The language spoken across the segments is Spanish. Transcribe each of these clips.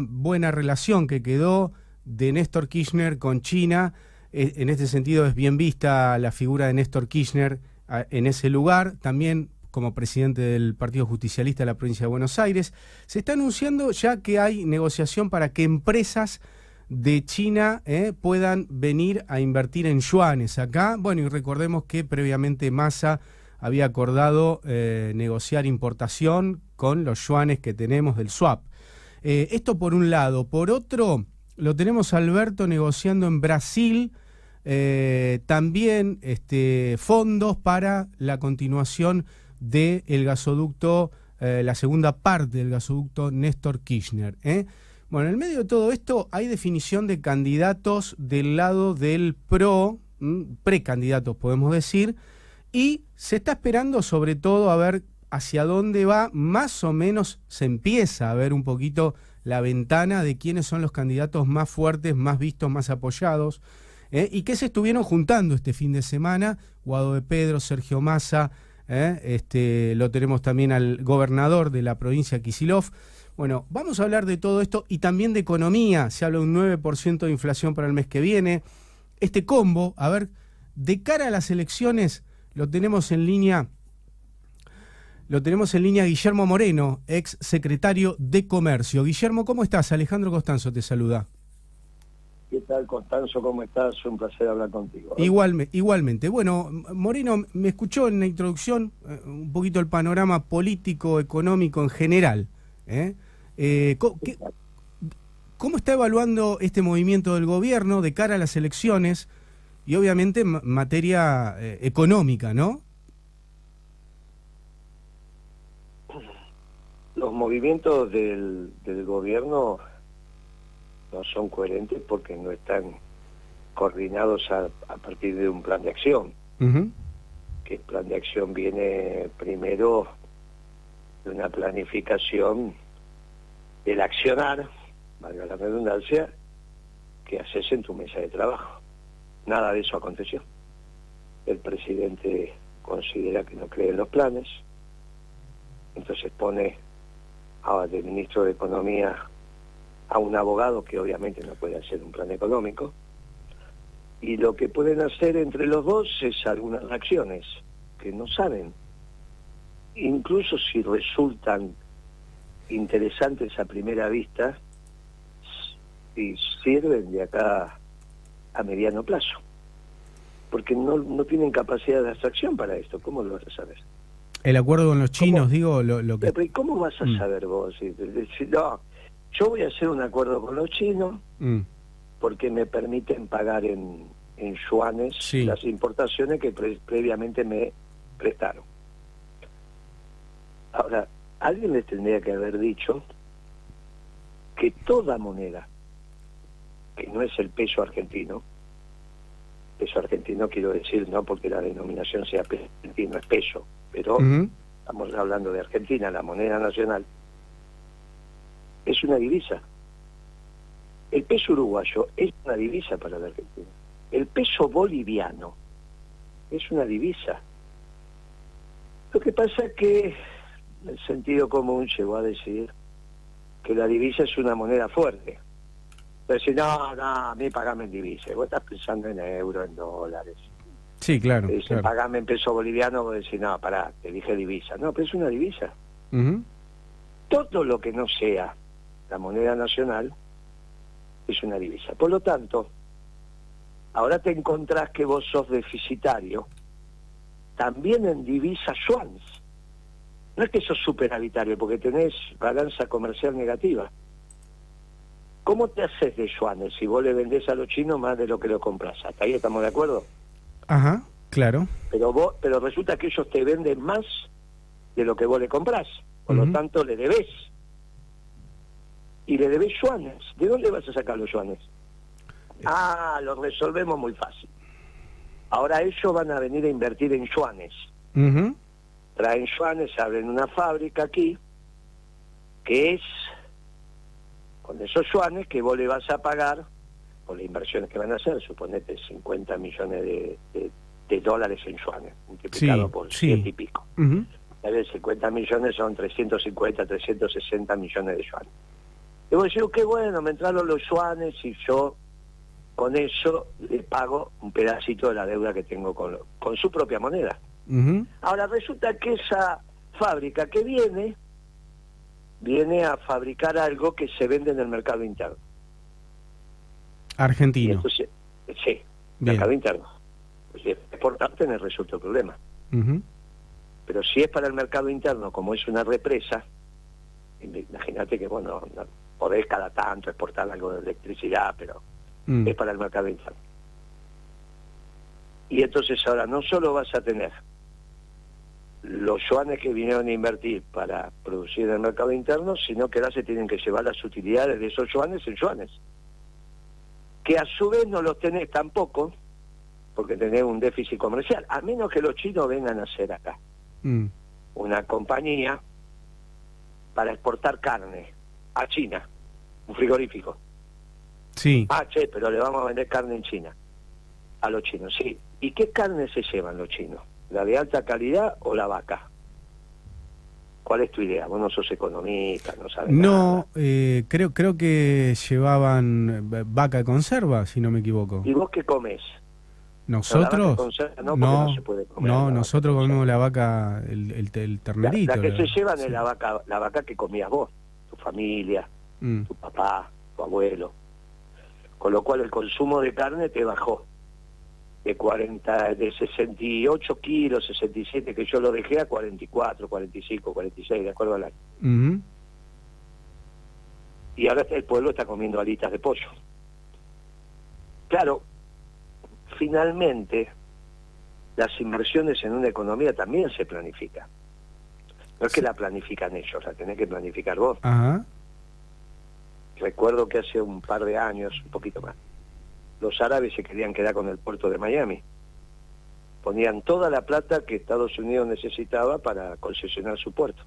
buena relación que quedó de Néstor Kirchner con China. E, en este sentido es bien vista la figura de Néstor Kirchner en ese lugar, también como presidente del Partido Justicialista de la provincia de Buenos Aires. Se está anunciando ya que hay negociación para que empresas de China eh, puedan venir a invertir en yuanes acá. Bueno, y recordemos que previamente Massa había acordado eh, negociar importación con los yuanes que tenemos del swap. Eh, esto por un lado. Por otro, lo tenemos Alberto negociando en Brasil eh, también este, fondos para la continuación del gasoducto, eh, la segunda parte del gasoducto Néstor Kirchner. Bueno, en el medio de todo esto hay definición de candidatos del lado del PRO, precandidatos podemos decir, y se está esperando sobre todo a ver hacia dónde va, más o menos se empieza a ver un poquito la ventana de quiénes son los candidatos más fuertes, más vistos, más apoyados, ¿eh? y que se estuvieron juntando este fin de semana, Guado de Pedro, Sergio Massa, ¿eh? este, lo tenemos también al gobernador de la provincia, Kisilov. Bueno, vamos a hablar de todo esto y también de economía, se habla de un 9% de inflación para el mes que viene. Este combo, a ver, de cara a las elecciones, lo tenemos en línea lo tenemos en línea Guillermo Moreno, ex secretario de Comercio. Guillermo, ¿cómo estás? Alejandro Costanzo te saluda. ¿Qué tal, Constanzo? ¿Cómo estás? Un placer hablar contigo. igualmente. Bueno, Moreno, me escuchó en la introducción eh, un poquito el panorama político, económico en general. ¿eh? Eh, ¿Cómo está evaluando este movimiento del gobierno de cara a las elecciones y obviamente en materia económica, ¿no? Los movimientos del, del gobierno no son coherentes porque no están coordinados a, partir de un plan de acción. Que el plan de acción viene primero de una planificación del accionar, valga la redundancia, que haces en tu mesa de trabajo. Nada de eso aconteció. El presidente considera que no cree en los planes, entonces pone del ministro de Economía a un abogado que obviamente no puede hacer un plan económico. Y lo que pueden hacer entre los dos es algunas acciones que no saben. Incluso si resultan interesantes a primera vista, y sirven de acá a mediano plazo. Porque no, no tienen capacidad de abstracción para esto. ¿Cómo lo vas a saber? El acuerdo con los chinos, digo, lo, que... ¿Cómo vas a mm. saber vos? No, yo voy a hacer un acuerdo con los chinos mm. porque me permiten pagar en, en yuanes las importaciones que previamente me prestaron. Ahora, alguien les tendría que haber dicho que toda moneda, que no es el peso argentino, peso argentino quiero decir, no porque la denominación sea argentino, es peso, pero estamos hablando de Argentina, la moneda nacional, es una divisa. El peso uruguayo es una divisa para la Argentina. El peso boliviano es una divisa. Lo que pasa es que el sentido común llegó a decir que la divisa es una moneda fuerte. Decir, no, no, a mí pagame en divisa. Vos estás pensando en euros, en dólares. Sí, claro. Dicen, pagame en peso boliviano, vos decís, no, pará, te dije divisa. No, pero es una divisa. Todo lo que no sea la moneda nacional es una divisa. Por lo tanto, ahora te encontrás que vos sos deficitario también en divisa yuans. No es que sos superavitario, porque tenés balanza comercial negativa. ¿Cómo te haces de yuanes si vos le vendés a los chinos más de lo que lo compras? ¿Hasta ahí estamos de acuerdo? Ajá, claro. Pero vos, pero resulta que ellos te venden más de lo que vos le comprás. Por lo tanto, le debes. Y le debes yuanes. ¿De dónde vas a sacar los yuanes? Ah, lo resolvemos muy fácil. Ahora ellos van a venir a invertir en yuanes. Traen yuanes, abren una fábrica aquí, que es con esos yuanes que vos le vas a pagar por las inversiones que van a hacer, suponete 50 millones de, dólares en yuanes, multiplicado por ciento y pico. Uh 50 millones son 350, 360 millones de yuanes. Y vos decís, qué bueno, me entraron los yuanes y yo con eso le pago un pedacito de la deuda que tengo con, con su propia moneda. Ahora resulta que esa fábrica que viene, viene a fabricar algo que se vende en el mercado interno. Argentino. Entonces, sí, mercado interno. Pues si es exportar, tenés resuelto el problema. Pero si es para el mercado interno, como es una represa, imagínate que, bueno, podés cada tanto exportar algo de electricidad, pero mm. es para el mercado interno. Y entonces ahora no solo vas a tener los yuanes que vinieron a invertir para producir en el mercado interno, sino que ahora se tienen que llevar las utilidades de esos yuanes en yuanes. Que a su vez no los tenés tampoco, porque tenés un déficit comercial, a menos que los chinos vengan a hacer acá mm. una compañía para exportar carne a China, un frigorífico. Sí. Ah, che, pero le vamos a vender carne en China. A los chinos, sí. ¿Y qué carne se llevan los chinos? ¿La de alta calidad o la vaca? ¿Cuál es tu idea? Vos no sos economista, no sabes No, eh, creo, creo que llevaban eh, vaca de conserva, si no me equivoco. ¿Y vos qué comes? ¿Nosotros? No, no, nosotros comemos la vaca, el, el, ternerito. La, que se llevan es la vaca, la vaca que comías vos, tu familia, mm. tu papá, tu abuelo. Con lo cual el consumo de carne te bajó de 40, de 68 kilos, 67, que yo lo dejé a 44, 45, 46, de acuerdo al año. Y ahora el pueblo está comiendo alitas de pollo. Claro, finalmente las inversiones en una economía también se planifican. No es que la planifican ellos, la tenés que planificar vos. Recuerdo que hace un par de años, un poquito más, los árabes se querían quedar con el puerto de Miami. Ponían toda la plata que Estados Unidos necesitaba para concesionar su puerto.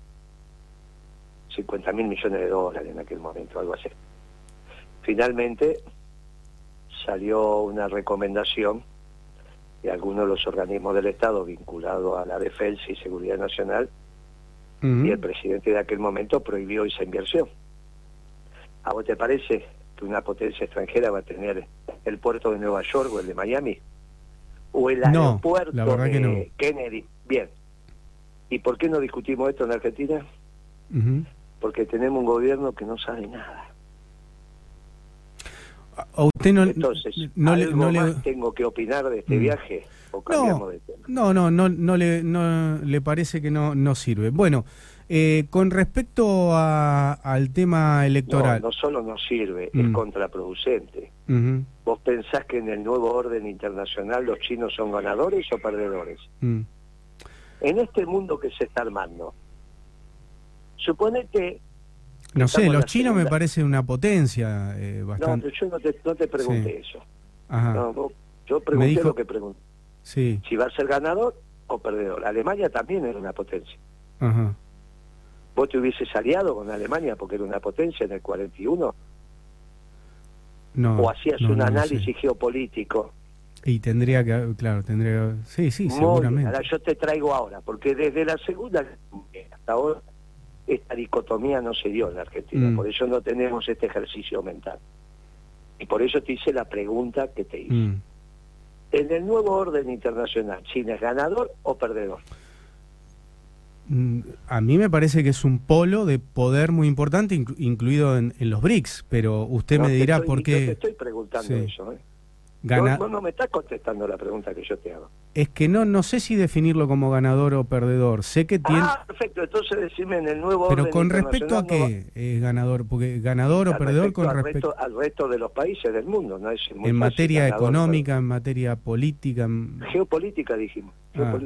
50 mil millones de dólares en aquel momento, algo así. Finalmente salió una recomendación de algunos de los organismos del Estado vinculados a la defensa y seguridad nacional y el presidente de aquel momento prohibió esa inversión. ¿A vos te parece que una potencia extranjera va a tener el puerto de Nueva York o el de Miami? ¿O el aeropuerto de Kennedy? Bien. ¿Y por qué no discutimos esto en Argentina? Porque tenemos un gobierno que no sabe nada. usted no, Entonces, no, le, tengo que opinar de este mm. viaje? ¿O cambiamos de tema? No, no, no, no, le, no le parece que no, no sirve. Bueno, eh, con respecto al tema electoral. No, no solo no sirve, es mm. contraproducente. ¿Vos pensás que en el nuevo orden internacional los chinos son ganadores o perdedores? Mm. En este mundo que se está armando, supone que... No sé, los chinos me parecen una potencia eh, bastante... No, yo no te, no te pregunté eso. yo pregunté lo que pregunté. Sí. Si va a ser ganador o perdedor. Alemania también era una potencia. Ajá vos te hubieses aliado con Alemania porque era una potencia en el 41? No, ¿O hacías un análisis geopolítico? Y tendría que, claro, tendría Sí, sí, seguramente. Ahora yo te traigo ahora, porque desde la segunda hasta ahora esta dicotomía no se dio en Argentina, mm. por eso no tenemos este ejercicio mental. Y por eso te hice la pregunta que te hice. Mm. En el nuevo orden internacional, ¿China es ganador o perdedor? Mm, a mí me parece que es un polo de poder muy importante, incluido en, los BRICS, pero usted me dirá por qué... te estoy preguntando eso, ¿eh? no, me estás contestando la pregunta que yo te hago. Es que no no sé si definirlo como ganador o perdedor. Sé que tiene... Ah, perfecto. Entonces decime en el nuevo Pero con respecto a qué es ganador, porque ganador o perdedor con respecto al resto de los países del mundo, no es en materia económica, en materia política, geopolítica dijimos, ah.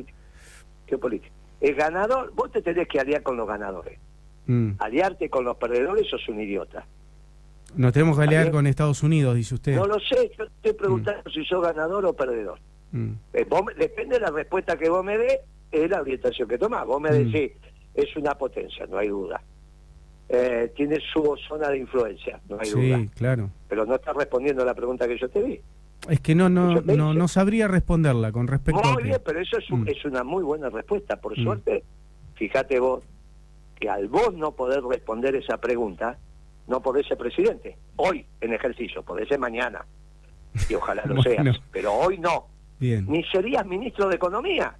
geopolítica. El ganador, vos te tenés que aliar con los ganadores. Mm. Aliarte con los perdedores sos un idiota. Nos tenemos que aliar con Estados Unidos, dice usted. No lo sé, yo estoy preguntando mm. si sos ganador o perdedor. Mm. Eh, depende de la respuesta que vos me des, es la orientación que tomás. Vos me decís, es una potencia, no hay duda. Eh, tiene su zona de influencia, no hay duda. Sí, claro. Pero no estás respondiendo a la pregunta que yo te di. Es que no no, no, no sabría responderla con respecto muy a... Muy bien, pero eso es, mm. es, una muy buena respuesta. Por mm. suerte, fíjate vos, que al vos no poder responder esa pregunta, no podés ser presidente. Hoy en ejercicio, podés ser mañana. Y ojalá lo seas. Pero hoy no. Bien. Ni serías ministro de Economía.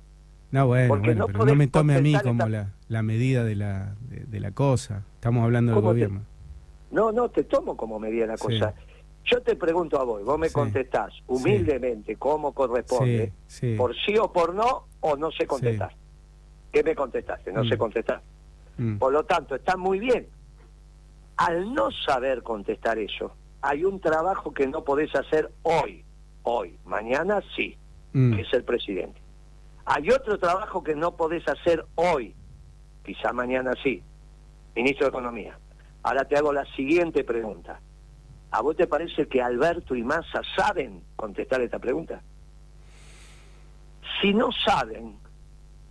No, bueno, no, pero no me tome a mí como la, medida de la, de, la cosa. Estamos hablando del gobierno. No, no, te tomo como medida de la cosa. Yo te pregunto a vos, vos me contestás humildemente cómo corresponde, por sí o por no, o no sé contestar. ¿Qué me contestaste? No sé mm. contestar. Mm. Por lo tanto, está muy bien. Al no saber contestar eso, hay un trabajo que no podés hacer hoy, hoy, mañana sí, mm. que es el presidente. Hay otro trabajo que no podés hacer hoy, quizá mañana sí, ministro de Economía. Ahora te hago la siguiente pregunta. ¿A vos te parece que Alberto y Massa saben contestar esta pregunta? Si no saben,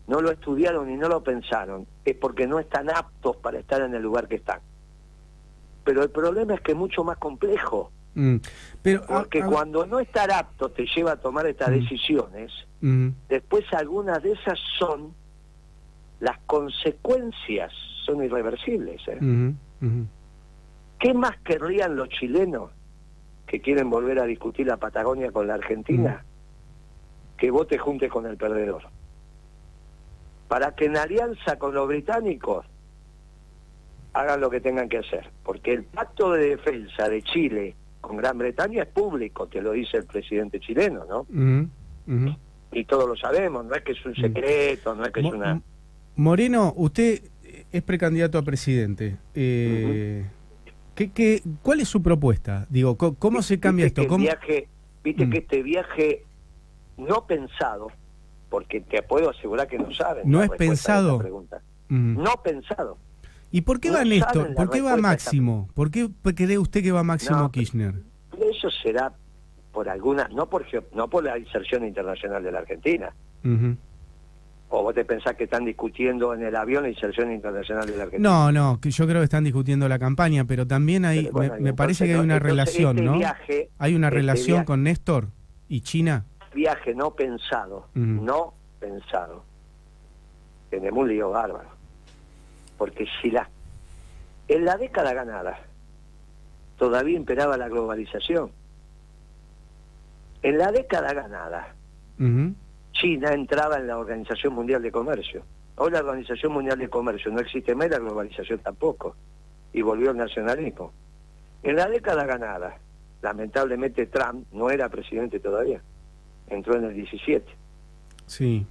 no lo estudiaron y no lo pensaron, es porque no están aptos para estar en el lugar que están. Pero el problema es que es mucho más complejo. Mm. Pero, porque cuando no estar apto te lleva a tomar estas mm. decisiones, mm. después algunas de esas son, las consecuencias son irreversibles. ¿eh? Mm-hmm. ¿Qué más querrían los chilenos que quieren volver a discutir la Patagonia con la Argentina? Mm. Que vos te juntes con el perdedor. Para que en alianza con los británicos hagan lo que tengan que hacer. Porque el pacto de defensa de Chile con Gran Bretaña es público, te lo dice el presidente chileno, ¿no? Mm-hmm. Y todos lo sabemos, no es que es un mm. secreto, no es que es una... Moreno, usted es precandidato a presidente. Eh, ¿Qué, cuál es su propuesta? Digo, ¿cómo se cambia esto? ¿Cómo? Viaje, Viste que mm. este viaje no pensado, porque te puedo asegurar que no saben. ¿No es pensado? Mm. No pensado. ¿Y por qué va Néstor? ¿Por qué va Máximo? ¿Por qué cree usted que va Máximo Kirchner? Eso será por alguna, no por, no por la inserción internacional de la Argentina. ¿O vos te pensás que están discutiendo en el avión la inserción internacional de la Argentina? No, no, yo creo que están discutiendo la campaña, pero también hay, me, parece que hay una relación, este ¿no? hay una este relación con Néstor y China. Viaje no pensado, no pensado. Tenemos un lío bárbaro. Porque si la... En la década ganada todavía imperaba la globalización. En la década ganada China entraba en la Organización Mundial de Comercio. Hoy la Organización Mundial de Comercio no existe más, la globalización tampoco. Y volvió el nacionalismo. En la década ganada, lamentablemente Trump no era presidente todavía. Entró en el 17. Sí.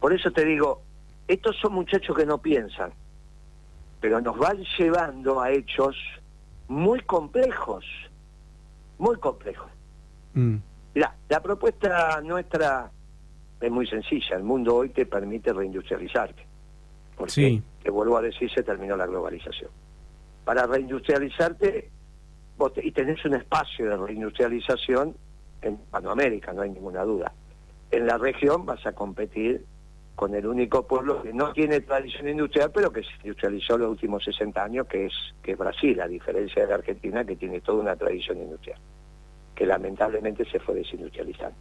Por eso te digo, estos son muchachos que no piensan, pero nos van llevando a hechos muy complejos, muy complejos. Mm. la propuesta nuestra es muy sencilla. El mundo hoy te permite reindustrializarte. Porque, te vuelvo a decir, se terminó la globalización. Para reindustrializarte, vos y tenés un espacio de reindustrialización en Panoamérica, no hay ninguna duda. En la región vas a competir con el único pueblo que no tiene tradición industrial, pero que se industrializó los últimos 60 años, que es, que es Brasil, a diferencia de la Argentina, que tiene toda una tradición industrial, que lamentablemente se fue desindustrializando.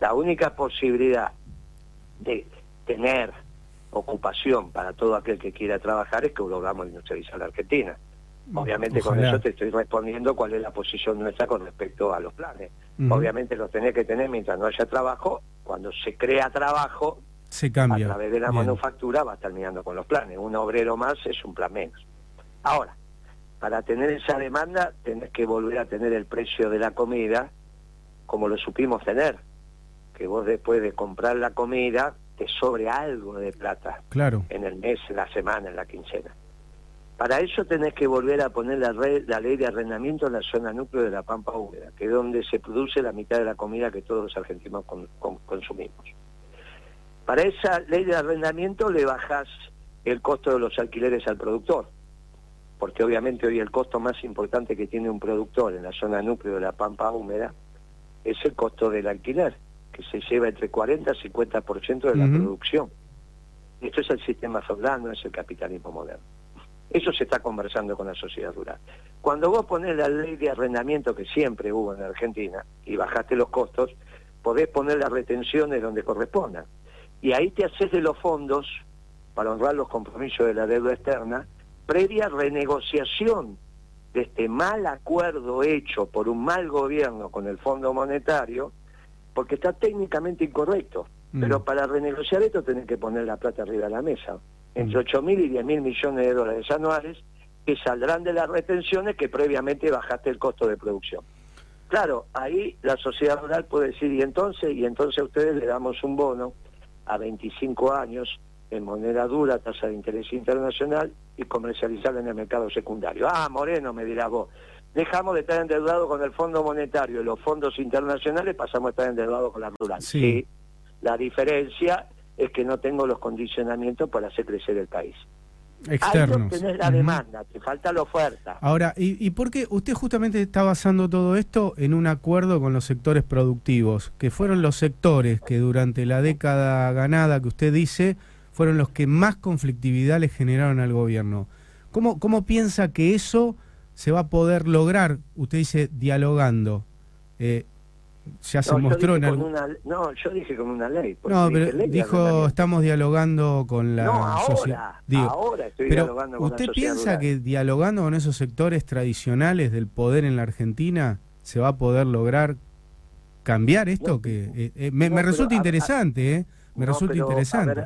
La única posibilidad de tener ocupación para todo aquel que quiera trabajar es que logramos industrializar la Argentina. Obviamente con eso te estoy respondiendo cuál es la posición nuestra con respecto a los planes. Obviamente los tenés que tener mientras no haya trabajo. Cuando se crea trabajo, se cambia. a través de la manufactura va terminando con los planes. Un obrero más es un plan menos. Ahora, para tener esa demanda tenés que volver a tener el precio de la comida como lo supimos tener que vos después de comprar la comida te sobre algo de plata claro. en el mes, en la semana, en la quincena. Para eso tenés que volver a poner la, la ley de arrendamiento en la zona núcleo de la Pampa Húmeda, que es donde se produce la mitad de la comida que todos los argentinos consumimos. Para esa ley de arrendamiento le bajás el costo de los alquileres al productor, porque obviamente hoy el costo más importante que tiene un productor en la zona núcleo de la Pampa Húmeda es el costo del alquiler se lleva entre 40 y 50% de la producción. Esto es el sistema feudal, no es el capitalismo moderno. Eso se está conversando con la sociedad rural. Cuando vos pones la ley de arrendamiento que siempre hubo en Argentina y bajaste los costos, podés poner las retenciones donde correspondan. Y ahí te haces de los fondos, para honrar los compromisos de la deuda externa, previa renegociación de este mal acuerdo hecho por un mal gobierno con el Fondo Monetario, porque está técnicamente incorrecto. Mm. Pero para renegociar esto tenés que poner la plata arriba de la mesa, entre 8 mm. mil y 10 mil millones de dólares anuales, que saldrán de las retenciones que previamente bajaste el costo de producción. Claro, ahí la sociedad rural puede decir, y entonces, y entonces a ustedes le damos un bono a 25 años en moneda dura, tasa de interés internacional y comercializar en el mercado secundario. Ah, Moreno, me dirá vos, dejamos de estar endeudados con el Fondo Monetario y los fondos internacionales, pasamos a estar endeudados con la rural. Sí. La diferencia es que no tengo los condicionamientos para hacer crecer el país. Externos. Ahí la demanda, te falta la oferta. Ahora, ¿y, ¿y por qué usted justamente está basando todo esto en un acuerdo con los sectores productivos, que fueron los sectores que durante la década ganada que usted dice, fueron los que más conflictividad le generaron al gobierno? ¿Cómo, cómo piensa que eso se va a poder lograr? Usted dice dialogando. Eh, ya se mostró en algún... no, yo dije con una ley. No, pero dijo, estamos dialogando con la no, ahora, ahora estoy dialogando con ¿Usted piensa que dialogando con esos sectores tradicionales del poder en la Argentina se va a poder lograr cambiar esto? que eh, eh, Me, resulta interesante, ¿eh? Me resulta interesante.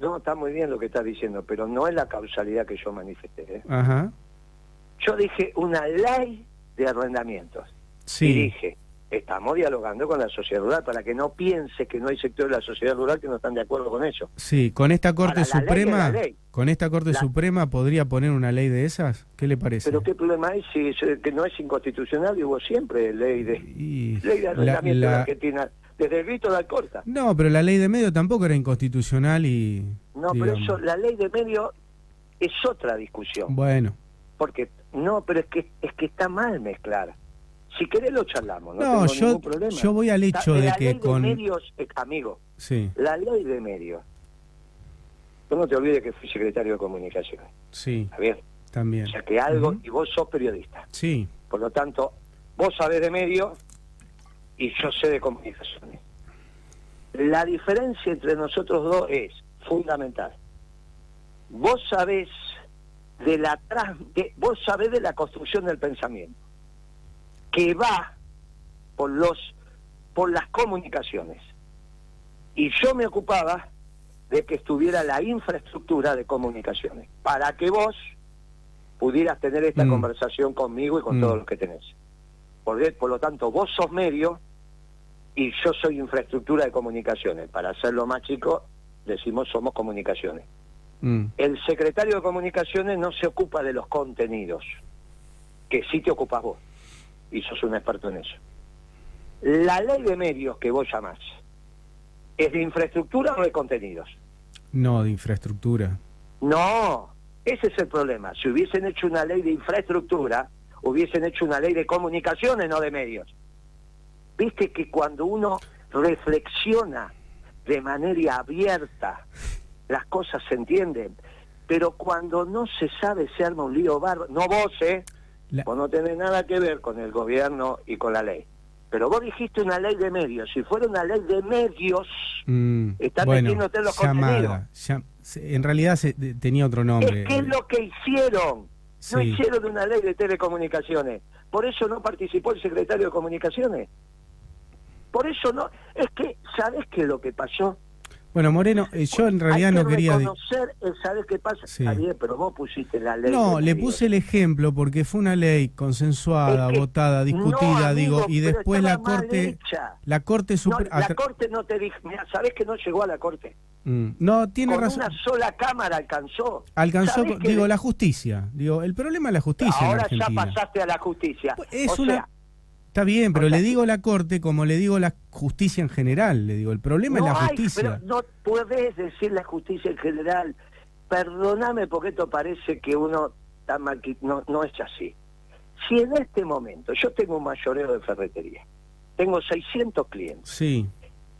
no, está muy bien lo que está diciendo, pero no es la causalidad que yo manifesté. ¿eh? Ajá. Yo dije una ley de arrendamientos. Sí. Y dije, estamos dialogando con la sociedad rural para que no piense que no hay sectores de la sociedad rural que no están de acuerdo con eso. Sí, con esta Corte Suprema, con esta Corte Suprema podría poner una ley de esas, ¿qué le parece? Pero qué problema hay si que no es inconstitucional y hubo siempre ley de ley de arrendamiento la, Argentina desde el grito de Alcorta. No, pero la ley de medio tampoco era inconstitucional y No, pero eso la ley de medio es otra discusión. Bueno. Porque no, pero es que es que está mal mezclar si querés lo charlamos, no, yo, ningún problema. Yo voy al hecho de, que con... medios, eh, amigo, sí. la ley de medios. Tú no te olvides que fui secretario de comunicaciones. Sí. bien? También. O sea que algo, y vos sos periodista. Sí. Por lo tanto, vos sabés de medios y yo sé de comunicaciones. La diferencia entre nosotros dos es fundamental. Vos sabés de la de, vos sabés de la construcción del pensamiento que va por los por las comunicaciones. Y yo me ocupaba de que estuviera la infraestructura de comunicaciones para que vos pudieras tener esta mm. conversación conmigo y con mm. todos los que tenés. Por, por lo tanto, vos sos medio y yo soy infraestructura de comunicaciones. Para hacerlo más chico, decimos somos comunicaciones. Mm. El secretario de comunicaciones no se ocupa de los contenidos, que sí te ocupas vos y sos un experto en eso. La ley de medios que vos llamás, ¿es de infraestructura o de contenidos? No, de infraestructura. No, ese es el problema. Si hubiesen hecho una ley de infraestructura, hubiesen hecho una ley de comunicaciones, no de medios. Viste que cuando uno reflexiona de manera abierta, las cosas se entienden. Pero cuando no se sabe, se arma un lío barro. No vos, ¿eh? Vos no tenés nada que ver con el gobierno y con la ley. Pero vos dijiste una ley de medios. Si fuera una ley de medios, mm, estás metiéndote en los llamada, en realidad se, tenía otro nombre. Es que es lo que hicieron. No hicieron una ley de telecomunicaciones. Por eso no participó el secretario de Comunicaciones. Por eso no. Es que, ¿sabes qué es lo que pasó? Bueno, Moreno, eh, yo en realidad no quería... reconocer, ¿sabes qué pasa? Está bien, pero vos pusiste la ley. No, le puse el ejemplo porque fue una ley consensuada, votada, discutida, digo, y después la Corte... La Corte Suprema... la Corte no te dijo... Mira, ¿sabés que no llegó a la Corte? Mm, no, tiene Con razón. una sola cámara alcanzó. Alcanzó, digo, la justicia. Digo, el problema es la justicia Ahora ya pasaste a la justicia. Es una... Está bien, pero le digo la Corte como le digo la justicia en general. Le digo, el problema es la justicia. no puedes decir la justicia en general. Perdóname porque esto parece que uno está mal, no, no es así. Si en este momento yo tengo un mayoreo de ferretería, tengo 600 clientes. Sí.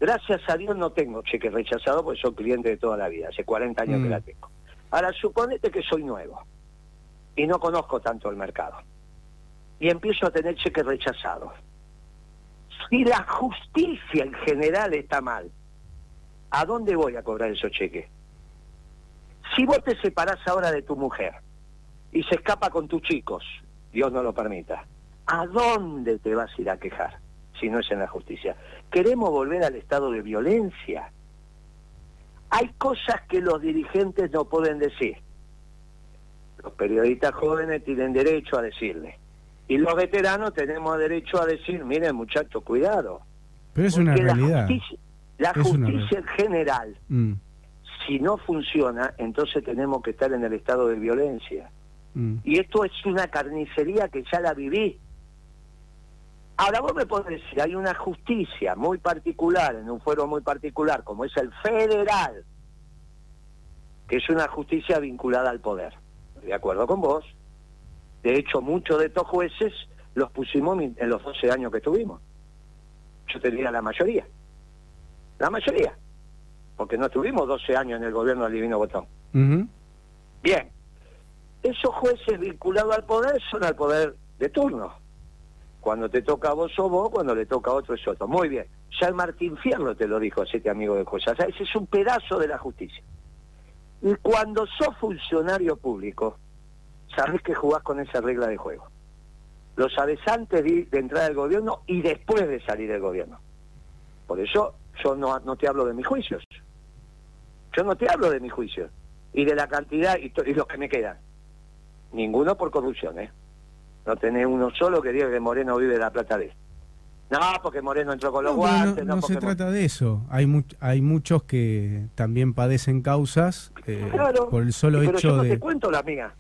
Gracias a Dios no tengo cheque rechazado porque soy cliente de toda la vida, hace 40 años que mm. la tengo. Ahora suponete que soy nuevo y no conozco tanto el mercado y empiezo a tener cheques rechazados. Si la justicia en general está mal, ¿a dónde voy a cobrar esos cheques? Si vos te separás ahora de tu mujer y se escapa con tus chicos Dios no lo permita, ¿a dónde te vas a ir a quejar si no es en la justicia? Queremos volver al estado de violencia. Hay cosas que los dirigentes no pueden decir. Los periodistas jóvenes tienen derecho a decirle. Y los veteranos tenemos derecho a decir, miren muchachos, cuidado. Pero es una realidad. La justicia, en general, mm. si no funciona, entonces tenemos que estar en el estado de violencia. Mm. Y esto es una carnicería que ya la viví. Ahora vos me podés decir, hay una justicia muy particular, en un fuero muy particular, como es el federal, que es una justicia vinculada al poder. De acuerdo con vos. De hecho, muchos de estos jueces los pusimos en los 12 años que tuvimos. Yo te diría la mayoría. La mayoría. Porque no tuvimos 12 años en el gobierno del Divino Botón. Bien. Esos jueces vinculados al poder son al poder de turno. Cuando te toca a vos o vos, cuando le toca a otro es otro. Muy bien. Ya el Martín Fierro te lo dijo a este amigo de juez. O sea, ese es un pedazo de la justicia. Y cuando sos funcionario público, sabés que jugás con esa regla de juego. Lo sabes antes de, de entrar al gobierno y después de salir del gobierno. Por eso yo no, no te hablo de mis juicios. Yo no te hablo de mis juicios. Y de la cantidad y, y los que me quedan. Ninguno por corrupción, ¿eh? No tenés uno solo que diga que Moreno vive de la plata de No, porque Moreno entró con los guantes. No, se trata de eso. Hay, hay muchos que también padecen causas eh, por el solo hecho yo no te cuento la mía.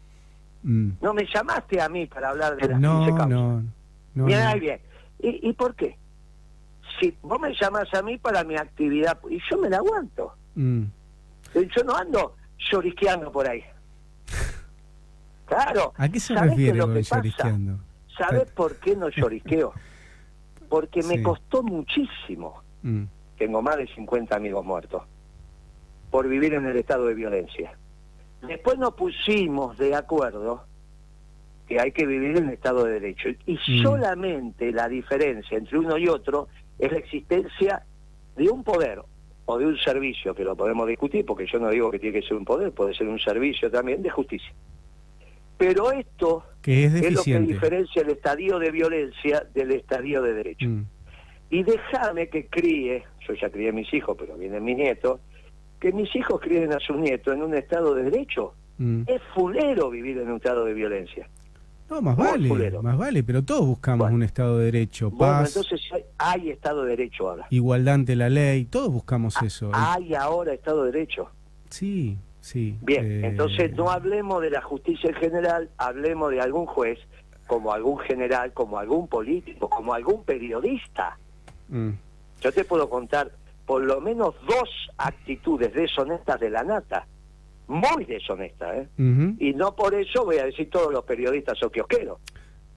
Mm. No me llamaste a mí para hablar de las no, No, no. Bien, bien. ¿Y, ¿Y por qué? si vos me llamas a mí para mi actividad, y yo me la aguanto. Mm. Eh, yo no ando llorisqueando por ahí. Claro. ¿A qué se refiere con llorisqueando? ¿Sabes por qué no llorisqueo? Porque me costó muchísimo. Mm. Tengo más de 50 amigos muertos por vivir en el estado de violencia. Después nos pusimos de acuerdo que hay que vivir en el estado de derecho. Y mm. solamente la diferencia entre uno y otro es la existencia de un poder o de un servicio, que lo podemos discutir, porque yo no digo que tiene que ser un poder, puede ser un servicio también de justicia. Pero esto es, lo que diferencia el estadio de violencia del estadio de derecho. Mm. Y déjame que críe, yo ya crié a mis hijos, pero vienen mis nietos, que mis hijos críen a sus nietos en un estado de derecho. Mm. Es fulero vivir en un estado de violencia. No, más vale, más vale, pero todos buscamos un Estado de Derecho, paz. entonces hay, Estado de Derecho ahora. Igualdad ante la ley, todos buscamos ah, eso. Hay ahora Estado de Derecho. Sí, sí. Bien, eh, entonces no hablemos de la justicia en general, hablemos de algún juez, como algún general, como algún político, como algún periodista. Mm. Yo te puedo contar por lo menos dos actitudes deshonestas de la nata muy deshonesta, ¿eh? Y no por eso voy a decir todos los periodistas o kiosqueros.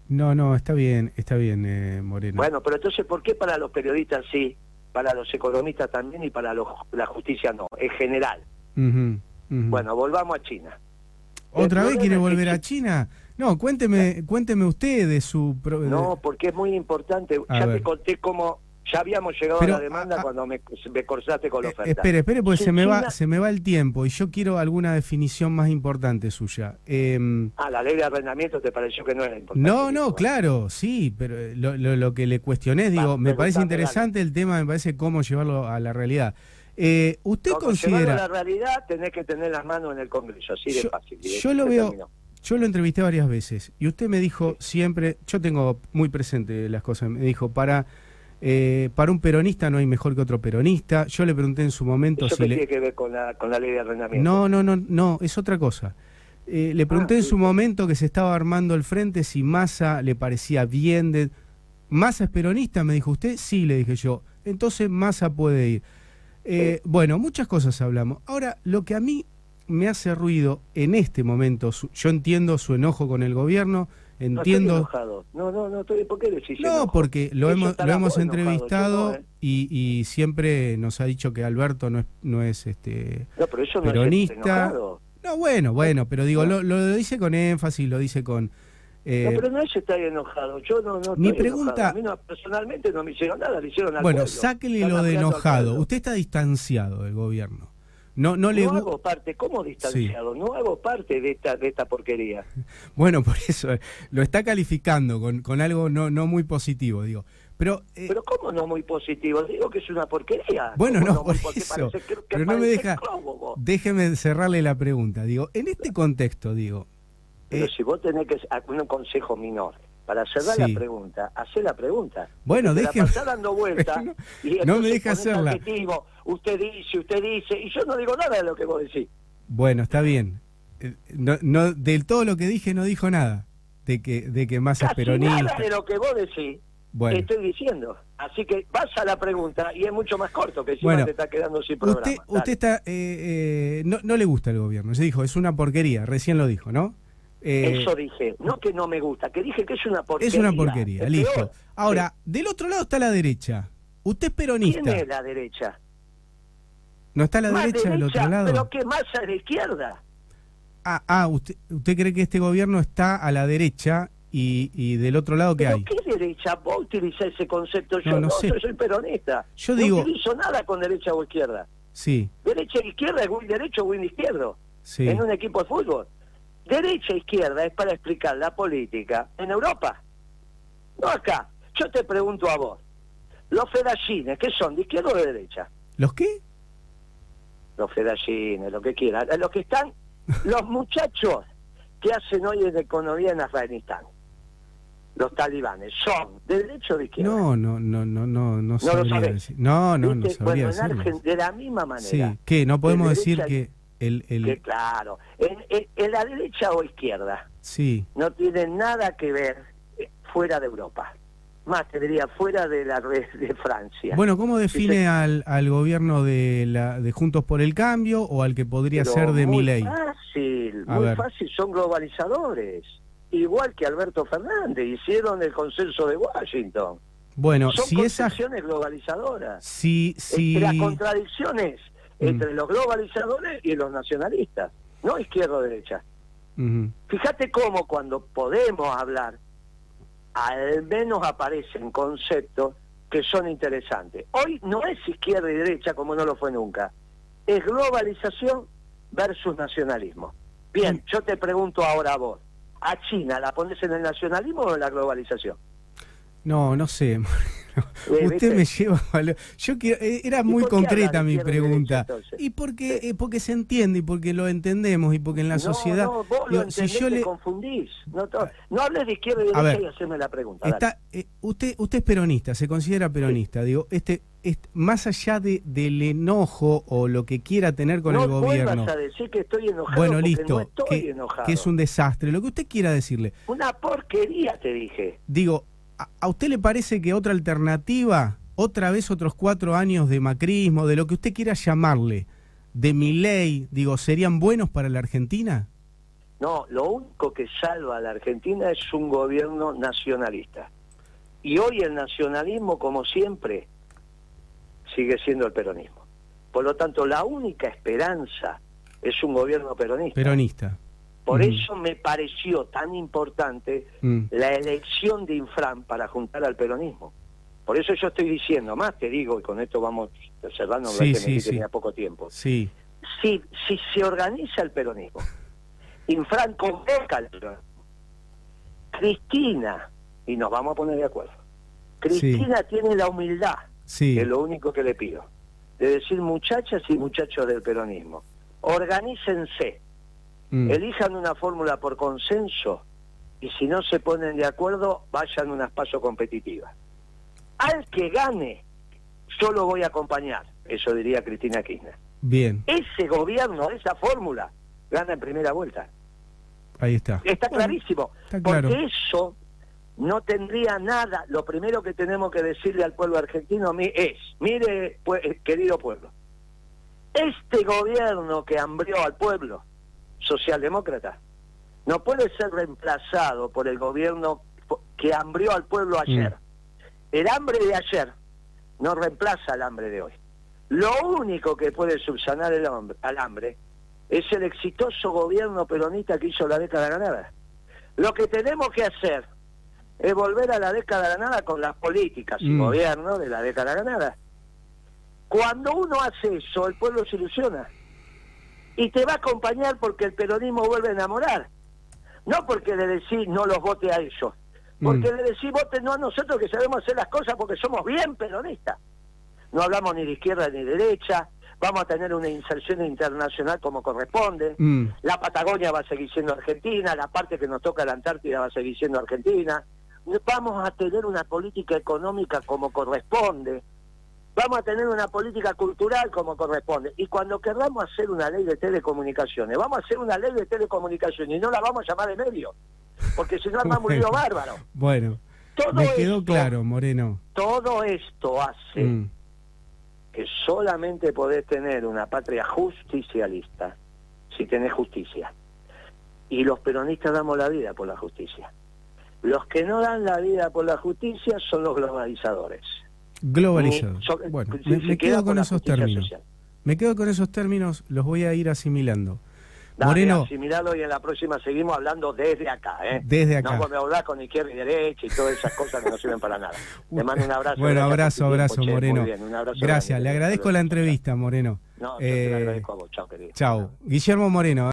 No, no, está bien, está bien, eh, Moreno. Bueno, pero entonces, ¿por qué para los periodistas sí, para los economistas también y para los, la justicia no? En general. Bueno, volvamos a China. ¿Otra vez quiere volver a China? No, cuénteme, cuénteme usted de su... No, porque es muy importante. ya te conté cómo ya habíamos llegado a la demanda cuando me, me, corsaste con la eh, oferta. espere, espere, porque se, me va, se me va el tiempo y yo quiero alguna definición más importante suya. Eh, ah, la ley de arrendamiento te pareció que no era importante. No, no, claro, sí, pero lo, lo, que le cuestioné, digo, me parece interesante el tema, me parece cómo llevarlo a la realidad. Eh, ¿Usted considera... a la realidad tenés que tener las manos en el Congreso, así de fácil. Yo lo veo... Yo lo entrevisté varias veces y usted me dijo siempre, yo tengo muy presente las cosas, me dijo, para eh, para un peronista no hay mejor que otro peronista. Yo le pregunté en su momento ¿Eso si. tiene que ver con la, con la ley de arrendamiento? No, no, no, no, es otra cosa. Eh, le pregunté ah, en su momento que se estaba armando el frente si Massa le parecía bien. De... ¿Massa es peronista? Me dijo usted. Sí, le dije yo. Entonces Massa puede ir. Eh, bueno, muchas cosas hablamos. Ahora, lo que a mí me hace ruido en este momento, yo entiendo su enojo con el gobierno Entiendo. No, no, no, estoy, ¿por qué decís No, porque lo hemos, lo hemos entrevistado ¿eh? y, y, siempre nos ha dicho que Alberto no es, no es este no, pero eso peronista. No, no, bueno, bueno, pero digo, lo, lo dice con énfasis, lo dice con. Eh, no, pero no es estar enojado. Yo no, no Mi pregunta. A mí personalmente no me hicieron nada, le hicieron al Bueno, sáquele lo de enojado. Usted está distanciado del gobierno. No, no le no hago parte, ¿cómo distanciado? No hago parte de esta, de esta porquería. Bueno, por eso eh, lo está calificando con, con algo no, no muy positivo, digo. Pero, eh, pero ¿cómo no muy positivo? Digo que es una porquería. Bueno, no, por eso. pero no me deja... Déjeme cerrarle la pregunta. Digo, en este contexto, digo... Pero eh, si vos tenés que... Un consejo menor para cerrar la pregunta, hacer la pregunta. Bueno, déjeme. Dando vuelta no, y no me deja hacerla. usted dice, usted dice, y yo no digo nada de lo que vos decís. Bueno, está bien. Eh, no, no, del todo lo que dije no dijo nada. De que, de que más peronista. Nada de lo que vos decís. Bueno. estoy diciendo. Así que vas a la pregunta y es mucho más corto que si bueno, te está quedando sin programa. Usted, usted está, eh, eh, no, no le gusta el gobierno. Se dijo, es una porquería. Recién lo dijo, ¿no? Eh, Eso dije, no que no me gusta, que dije que es una porquería. Es una porquería, listo. Ahora, del otro lado está la derecha. Usted es peronista. ¿Quién es la derecha? ¿No está la derecha, del otro lado? Pero que más a la izquierda. Ah, ah usted, ¿usted cree que este gobierno está a la derecha y, y del otro lado qué hay? ¿Qué derecha? Vos utilizás ese concepto. Yo no, sé. yo soy peronista. Yo digo... No utilizo nada con derecha o izquierda. Sí. Derecha e izquierda es win derecho o win izquierdo. Sí. En un equipo de fútbol. Derecha e izquierda es para explicar la política en Europa, no acá. Yo te pregunto a vos, los fedallines, ¿qué son? ¿De izquierda o de derecha? ¿Los qué? Los fedallines, lo que quieran. Los que están, los muchachos que hacen hoy en economía en Afganistán. Los talibanes son de derecha o de izquierda. No, no, no, no, no, no, no lo Decir. No, no, no sabría bueno, en de la misma manera. Sí, ¿qué? No podemos decir que el, claro, en, la derecha o izquierda. Sí. No tiene nada que ver eh, fuera de Europa. Más te diría fuera de la de Francia. Bueno, ¿cómo define al, al gobierno de la de Juntos por el Cambio o al que podría ser de Milei? Muy fácil, muy fácil, son globalizadores. Igual que Alberto Fernández, hicieron el consenso de Washington. Bueno, son si esas globalizadoras. Si, si... las contradicciones Mm. entre los globalizadores y los nacionalistas, no izquierda o derecha. Fíjate cómo cuando podemos hablar, al menos aparecen conceptos que son interesantes. Hoy no es izquierda y derecha como no lo fue nunca, es globalización versus nacionalismo. Bien, mm. yo te pregunto ahora a vos, ¿a China la pones en el nacionalismo o en la globalización? No, no sé. Usted me lleva Yo quiero, eh, era muy concreta mi pregunta. y porque eh, porque se entiende y porque lo entendemos y porque en la sociedad. No, vos lo si yo le confundís. No, no, hables de izquierda y derecha y haceme la pregunta. Está, eh, usted usted es peronista, se considera peronista. Digo, este, más allá de, del enojo o lo que quiera tener con el gobierno. a decir que estoy enojado. Bueno, listo. estoy que, enojado. que es un desastre. Lo que usted quiera decirle. Una porquería, te dije. Digo, ¿A usted le parece que otra alternativa, otra vez otros cuatro años de macrismo, de lo que usted quiera llamarle, de mi ley, digo, serían buenos para la Argentina? No, lo único que salva a la Argentina es un gobierno nacionalista. Y hoy el nacionalismo, como siempre, sigue siendo el peronismo. Por lo tanto, la única esperanza es un gobierno peronista. Peronista. Por eso me pareció tan importante mm. la elección de Infran para juntar al peronismo. Por eso yo estoy diciendo, más te digo, y con esto vamos cerrando, sí, que me tenía poco tiempo. Sí. Si, si se organiza el peronismo, Infran convoca al peronismo, Cristina, y nos vamos a poner de acuerdo, Cristina tiene la humildad, que es lo único que le pido, de decir muchachas y muchachos del peronismo, organícense, Mm. Elijan una fórmula por consenso y si no se ponen de acuerdo, vayan a unas pasos competitivas. Al que gane, yo lo voy a acompañar, eso diría Cristina Kirchner. Bien. Ese gobierno, esa fórmula, gana en primera vuelta. Ahí está. Está clarísimo. Porque eso no tendría nada. Lo primero que tenemos que decirle al pueblo argentino es, mire, pues, querido pueblo, este gobierno que hambrió al pueblo, socialdemócrata. No puede ser reemplazado por el gobierno que hambrió al pueblo ayer. Mm. El hambre de ayer no reemplaza al hambre de hoy. Lo único que puede subsanar el hombre, al hambre es el exitoso gobierno peronista que hizo la década ganada. Lo que tenemos que hacer es volver a la década ganada con las políticas y mm. gobierno de la década ganada. Cuando uno hace eso, el pueblo se ilusiona Y te va a acompañar porque el peronismo vuelve a enamorar. No porque le decís no los vote a ellos. Porque mm. le decís vote no a nosotros que sabemos hacer las cosas porque somos bien peronistas. No hablamos ni de izquierda ni de derecha. Vamos a tener una inserción internacional como corresponde. Mm. La Patagonia va a seguir siendo Argentina. La parte que nos toca la Antártida va a seguir siendo Argentina. Vamos a tener una política económica como corresponde vamos a tener una política cultural como corresponde. Y cuando queramos hacer una ley de telecomunicaciones, vamos a hacer una ley de telecomunicaciones y no la vamos a llamar de medio, porque si no armamos un bárbaro. Bueno, me quedó claro, Moreno. Todo esto hace mm. que solamente podés tener una patria justicialista si tenés justicia. Y los peronistas damos la vida por la justicia. Los que no dan la vida por la justicia son los globalizadores. Globalizado. bueno, me, quedo con esos términos. Me quedo con esos términos, los voy a ir asimilando. Moreno. Asimilalo y en la próxima seguimos hablando desde acá, ¿eh? Desde acá. No me hablar con izquierda y derecha y todas esas cosas que no sirven para nada. Te mando un abrazo. Bueno, abrazo, abrazo, Moreno. Gracias, le agradezco la entrevista, Moreno. No, eh, te agradezco a vos. Chao, querido. Chao. Guillermo Moreno.